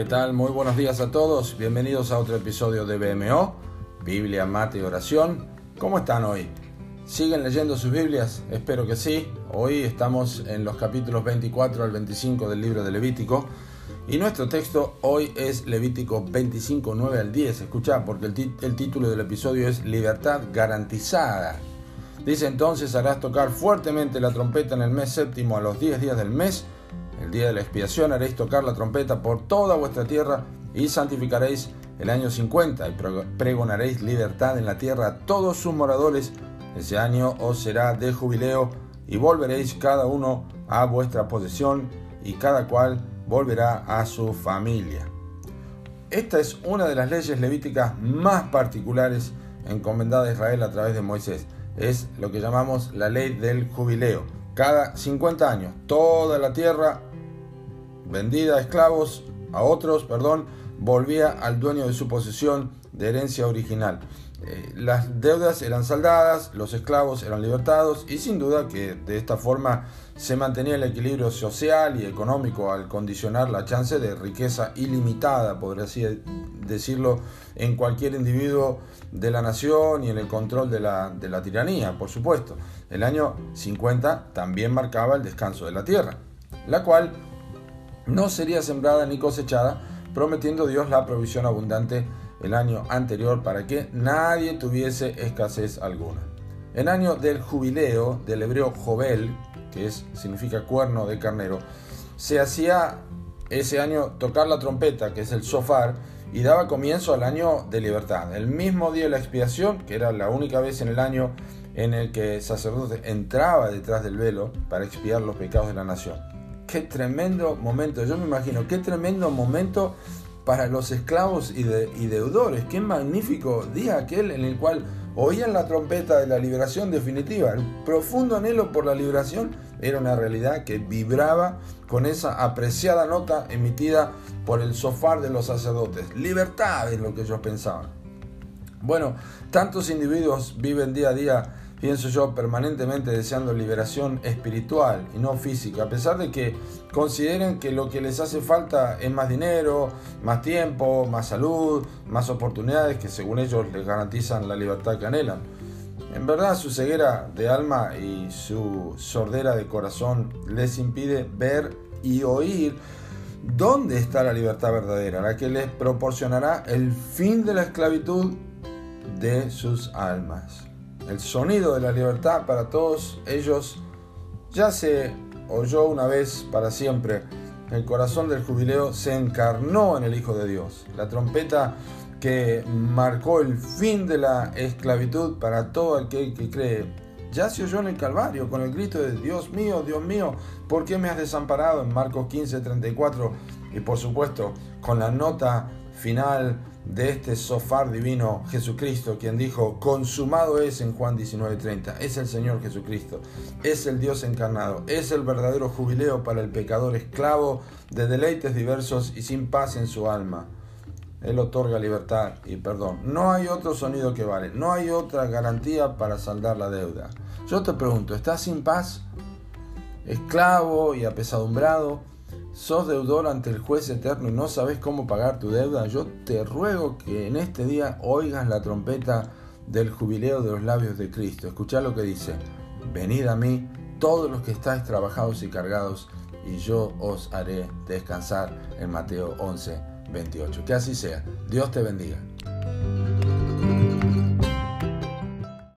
¿Qué tal? Muy buenos días a todos. Bienvenidos a otro episodio de BMO, Biblia, Mate y Oración. ¿Cómo están hoy? ¿Siguen leyendo sus Biblias? Espero que sí. Hoy estamos en los capítulos 24 al 25 del libro de Levítico. Y nuestro texto hoy es Levítico 25, 9 al 10. Escucha, porque el, el título del episodio es Libertad garantizada. Dice entonces, harás tocar fuertemente la trompeta en el mes séptimo a los 10 días del mes el día de la expiación haréis tocar la trompeta por toda vuestra tierra y santificaréis el año 50 y pregonaréis libertad en la tierra a todos sus moradores. Ese año os será de jubileo y volveréis cada uno a vuestra posesión y cada cual volverá a su familia. Esta es una de las leyes levíticas más particulares encomendadas a Israel a través de Moisés. Es lo que llamamos la ley del jubileo. Cada 50 años, toda la tierra vendida a esclavos, a otros, perdón, volvía al dueño de su posesión de herencia original. Eh, las deudas eran saldadas, los esclavos eran libertados y sin duda que de esta forma se mantenía el equilibrio social y económico al condicionar la chance de riqueza ilimitada, podría así decirlo, en cualquier individuo de la nación y en el control de la, de la tiranía, por supuesto. El año 50 también marcaba el descanso de la tierra, la cual no sería sembrada ni cosechada, prometiendo Dios la provisión abundante el año anterior para que nadie tuviese escasez alguna. En año del jubileo del hebreo Jovel, que es, significa cuerno de carnero, se hacía ese año tocar la trompeta, que es el sofar, y daba comienzo al año de libertad. El mismo día de la expiación, que era la única vez en el año en el que el sacerdote entraba detrás del velo para expiar los pecados de la nación qué tremendo momento, yo me imagino, qué tremendo momento para los esclavos y, deudores, qué magnífico día aquel en el cual oían la trompeta de la liberación definitiva. El profundo anhelo por la liberación era una realidad que vibraba con esa apreciada nota emitida por el sofá de los sacerdotes. Libertad es lo que ellos pensaban. Bueno, tantos individuos viven día a día pienso yo, permanentemente deseando liberación espiritual y no física, a pesar de que consideren que lo que les hace falta es más dinero, más tiempo, más salud, más oportunidades que según ellos les garantizan la libertad que anhelan. En verdad su ceguera de alma y su sordera de corazón les impide ver y oír dónde está la libertad verdadera, la que les proporcionará el fin de la esclavitud de sus almas el sonido de la libertad para todos ellos ya se oyó una vez para siempre. El corazón del jubileo se encarnó en el Hijo de Dios. La trompeta que marcó el fin de la esclavitud para todo aquel que cree. Ya se oyó en el Calvario con el grito de Dios mío, Dios mío, ¿por qué me has desamparado? En Marcos 15, 34. Y por supuesto, con la nota final de este sofá divino Jesucristo, quien dijo, consumado es en Juan 19:30, es el Señor Jesucristo, es el Dios encarnado, es el verdadero jubileo para el pecador esclavo de deleites diversos y sin paz en su alma. Él otorga libertad y perdón. No hay otro sonido que vale, no hay otra garantía para saldar la deuda. Yo te pregunto, ¿estás sin paz? Esclavo y apesadumbrado, sos deudor ante el juez eterno y no sabes cómo pagar tu deuda, yo te ruego que en este día oigas la trompeta del jubileo de los labios de Cristo. Escucha lo que dice, venid a mí todos los que estáis trabajados y cargados, y yo os haré descansar en Mateo 11, 28. Que así sea. Dios te bendiga.